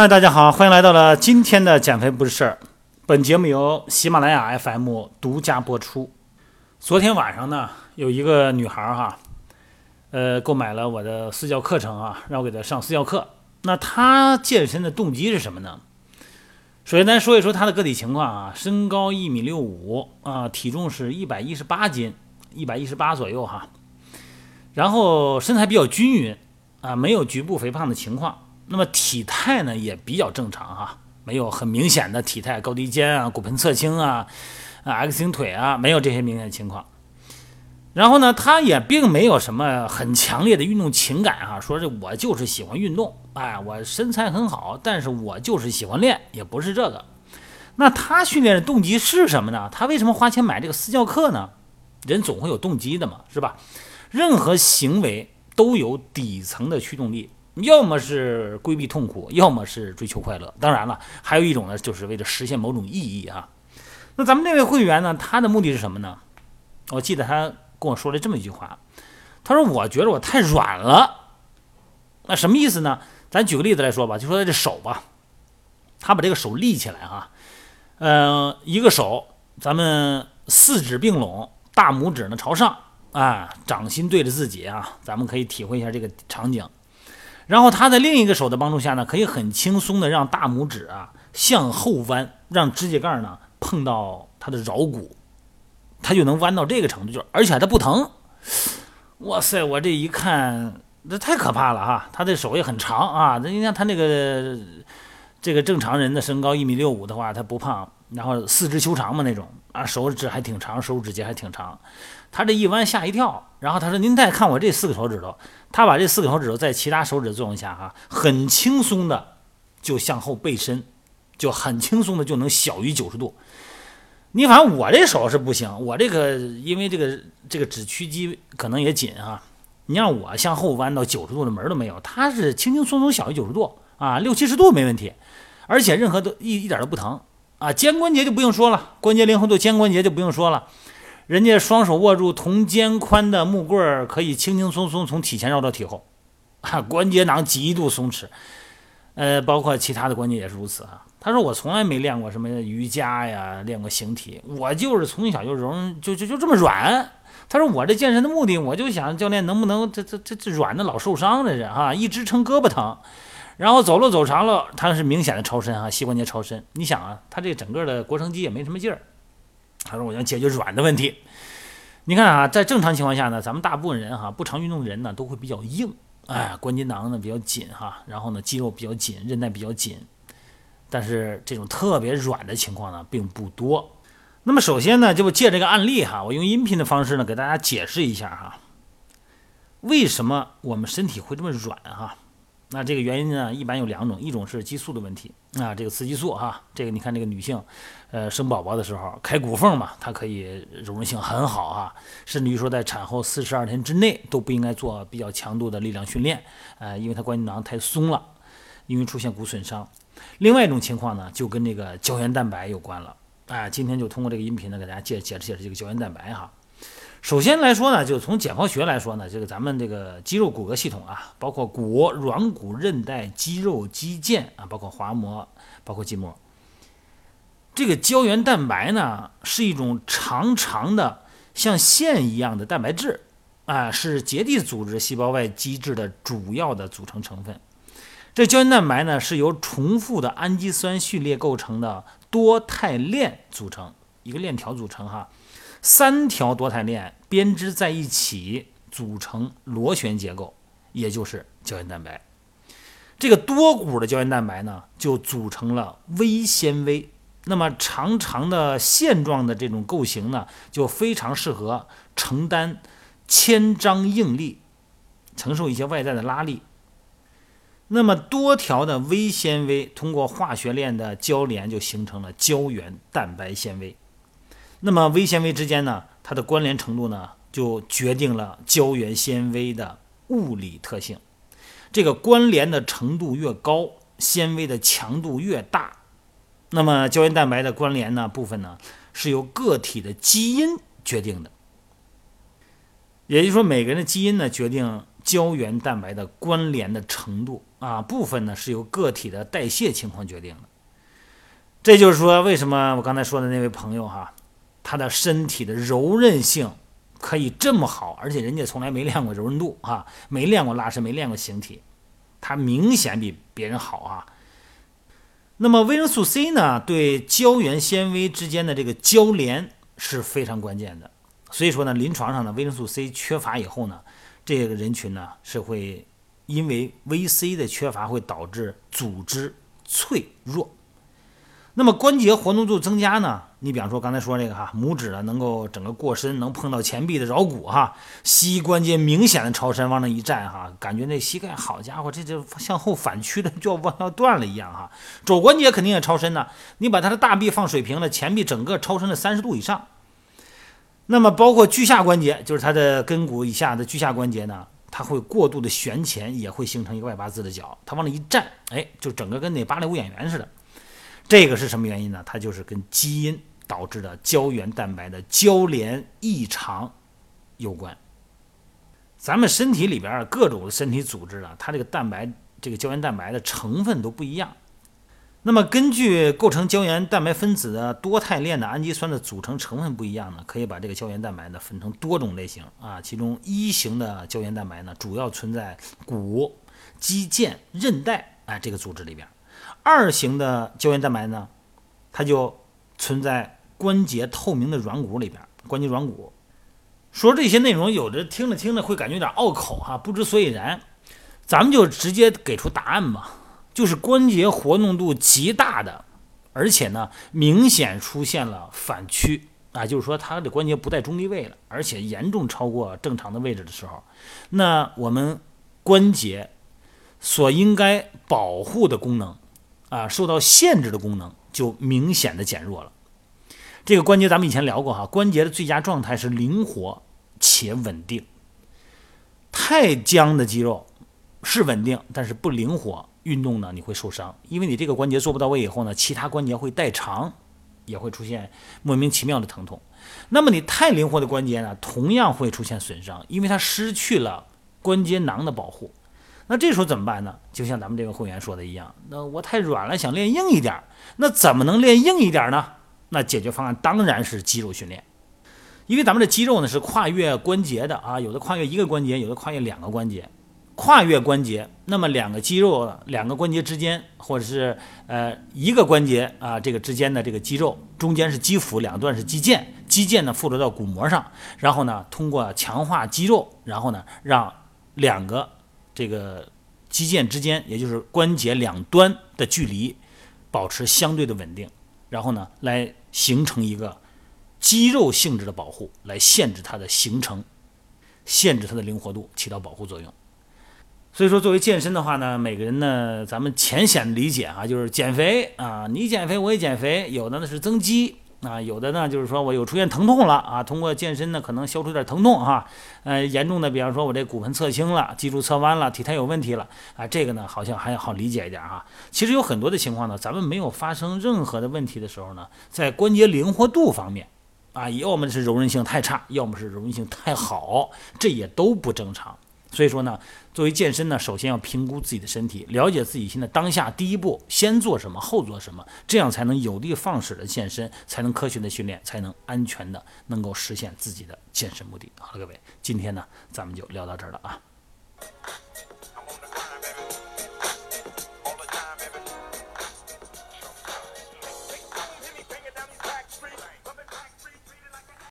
嗨，大家好，欢迎来到了今天的减肥不是事儿。本节目由喜马拉雅 FM 独家播出。昨天晚上呢，有一个女孩儿哈，呃，购买了我的私教课程啊，让我给她上私教课。那她健身的动机是什么呢？首先咱说一说她的个体情况啊，身高一米六五啊，体重是一百一十八斤，一百一十八左右哈。然后身材比较均匀啊，没有局部肥胖的情况。那么体态呢也比较正常哈，没有很明显的体态高低肩啊、骨盆侧倾啊、啊 X 型腿啊，没有这些明显情况。然后呢，他也并没有什么很强烈的运动情感哈，说是我就是喜欢运动，哎，我身材很好，但是我就是喜欢练，也不是这个。那他训练的动机是什么呢？他为什么花钱买这个私教课呢？人总会有动机的嘛，是吧？任何行为都有底层的驱动力。要么是规避痛苦，要么是追求快乐。当然了，还有一种呢，就是为了实现某种意义啊。那咱们这位会员呢，他的目的是什么呢？我记得他跟我说了这么一句话，他说：“我觉得我太软了。”那什么意思呢？咱举个例子来说吧，就说这手吧，他把这个手立起来哈，呃，一个手，咱们四指并拢，大拇指呢朝上，啊，掌心对着自己啊，咱们可以体会一下这个场景。然后他在另一个手的帮助下呢，可以很轻松的让大拇指啊向后弯，让指甲盖呢碰到他的桡骨，他就能弯到这个程度，就而且他不疼。哇塞，我这一看，这太可怕了哈！他的手也很长啊，你看他那个这个正常人的身高一米六五的话，他不胖，然后四肢修长嘛那种啊，手指还挺长，手指节还挺长。他这一弯吓一跳，然后他说：“您再看我这四个手指头。”他把这四个手指头在其他手指的作用下，哈，很轻松的就向后背伸，就很轻松的就能小于九十度。你反正我这手是不行，我这个因为这个这个指屈肌可能也紧啊。你让我向后弯到九十度的门都没有，他是轻轻松松小于九十度啊，六七十度没问题，而且任何都一一点都不疼啊。肩关节就不用说了，关节灵活度，肩关节就不用说了。人家双手握住同肩宽的木棍儿，可以轻轻松松从体前绕到体后，哈，关节囊极度松弛，呃，包括其他的关节也是如此啊。他说我从来没练过什么瑜伽呀，练过形体，我就是从小就容就就就这么软。他说我这健身的目的，我就想教练能不能这这这这软的老受伤这是哈，一支撑胳膊疼，然后走路走长了，他是明显的超伸哈，膝关节超伸。你想啊，他这整个的腘绳肌也没什么劲儿。他说：“我想解决软的问题。你看啊，在正常情况下呢，咱们大部分人哈，不常运动的人呢，都会比较硬，哎，关节囊呢比较紧哈，然后呢肌肉比较紧，韧带比较紧。但是这种特别软的情况呢，并不多。那么首先呢，就借这个案例哈，我用音频的方式呢，给大家解释一下哈，为什么我们身体会这么软哈？”那这个原因呢，一般有两种，一种是激素的问题啊，这个雌激素哈，这个你看这个女性，呃，生宝宝的时候开骨缝嘛，它可以柔韧性很好啊，甚至于说在产后四十二天之内都不应该做比较强度的力量训练，呃，因为它关节囊太松了，因为出现骨损伤。另外一种情况呢，就跟这个胶原蛋白有关了，啊，今天就通过这个音频呢，给大家解解释解释这个胶原蛋白哈。首先来说呢，就从解剖学来说呢，这个咱们这个肌肉骨骼系统啊，包括骨、软骨、韧带、肌肉、肌腱啊，包括滑膜、包括筋膜，这个胶原蛋白呢是一种长长的像线一样的蛋白质啊，是结缔组织细胞外基质的主要的组成成分。这胶原蛋白呢是由重复的氨基酸序列构成的多肽链组成，一个链条组成哈。三条多肽链编织在一起，组成螺旋结构，也就是胶原蛋白。这个多股的胶原蛋白呢，就组成了微纤维。那么长长的线状的这种构型呢，就非常适合承担牵张应力，承受一些外在的拉力。那么多条的微纤维通过化学链的交联，就形成了胶原蛋白纤维。那么微纤维之间呢，它的关联程度呢，就决定了胶原纤维的物理特性。这个关联的程度越高，纤维的强度越大。那么胶原蛋白的关联呢部分呢，是由个体的基因决定的。也就是说，每个人的基因呢，决定胶原蛋白的关联的程度啊，部分呢是由个体的代谢情况决定的。这就是说，为什么我刚才说的那位朋友哈，他的身体的柔韧性可以这么好，而且人家从来没练过柔韧度啊，没练过拉伸，没练过形体，他明显比别人好啊。那么维生素 C 呢，对胶原纤维之间的这个交联是非常关键的。所以说呢，临床上呢，维生素 C 缺乏以后呢，这个人群呢是会因为 VC 的缺乏会导致组织脆弱。那么关节活动度增加呢？你比方说刚才说这个哈，拇指呢能够整个过伸，能碰到前臂的桡骨哈，膝关节明显的超伸，往那一站哈，感觉那膝盖好家伙，这就向后反屈的就要往要断了一样哈。肘关节肯定也超伸呢，你把他的大臂放水平了，前臂整个超伸了三十度以上。那么包括距下关节，就是它的跟骨以下的距下关节呢，它会过度的旋前，也会形成一个外八字的脚，它往那一站，哎，就整个跟那芭蕾舞演员似的。这个是什么原因呢？它就是跟基因导致的胶原蛋白的交联异常有关。咱们身体里边各种身体组织啊，它这个蛋白这个胶原蛋白的成分都不一样。那么根据构成胶原蛋白分子的多肽链的氨基酸的组成成分不一样呢，可以把这个胶原蛋白呢分成多种类型啊。其中一型的胶原蛋白呢，主要存在骨、肌腱、韧带啊这个组织里边。二型的胶原蛋白呢，它就存在关节透明的软骨里边。关节软骨，说这些内容，有的听着听着会感觉有点拗口哈，不知所以然。咱们就直接给出答案吧，就是关节活动度极大的，而且呢明显出现了反屈啊，就是说它的关节不在中立位了，而且严重超过正常的位置的时候，那我们关节所应该保护的功能。啊，受到限制的功能就明显的减弱了。这个关节咱们以前聊过哈，关节的最佳状态是灵活且稳定。太僵的肌肉是稳定，但是不灵活，运动呢你会受伤，因为你这个关节做不到位以后呢，其他关节会代偿，也会出现莫名其妙的疼痛。那么你太灵活的关节呢，同样会出现损伤，因为它失去了关节囊的保护。那这时候怎么办呢？就像咱们这个会员说的一样，那我太软了，想练硬一点。那怎么能练硬一点呢？那解决方案当然是肌肉训练，因为咱们的肌肉呢是跨越关节的啊，有的跨越一个关节，有的跨越两个关节。跨越关节，那么两个肌肉、两个关节之间，或者是呃一个关节啊这个之间的这个肌肉，中间是肌腹，两段是肌腱，肌腱呢附着到骨膜上，然后呢通过强化肌肉，然后呢让两个。这个肌腱之间，也就是关节两端的距离，保持相对的稳定，然后呢，来形成一个肌肉性质的保护，来限制它的形成，限制它的灵活度，起到保护作用。所以说，作为健身的话呢，每个人呢，咱们浅显理解啊，就是减肥啊，你减肥我也减肥，有的呢是增肌。啊，有的呢，就是说我有出现疼痛了啊，通过健身呢，可能消除点疼痛哈。呃，严重的，比方说我这骨盆侧倾了，脊柱侧弯了，体态有问题了啊，这个呢好像还好理解一点哈。其实有很多的情况呢，咱们没有发生任何的问题的时候呢，在关节灵活度方面啊，要么是柔韧性太差，要么是柔韧性太好，这也都不正常。所以说呢，作为健身呢，首先要评估自己的身体，了解自己现在当下第一步先做什么，后做什么，这样才能有的放矢的健身，才能科学的训练，才能安全的能够实现自己的健身目的。好了，各位，今天呢，咱们就聊到这儿了啊。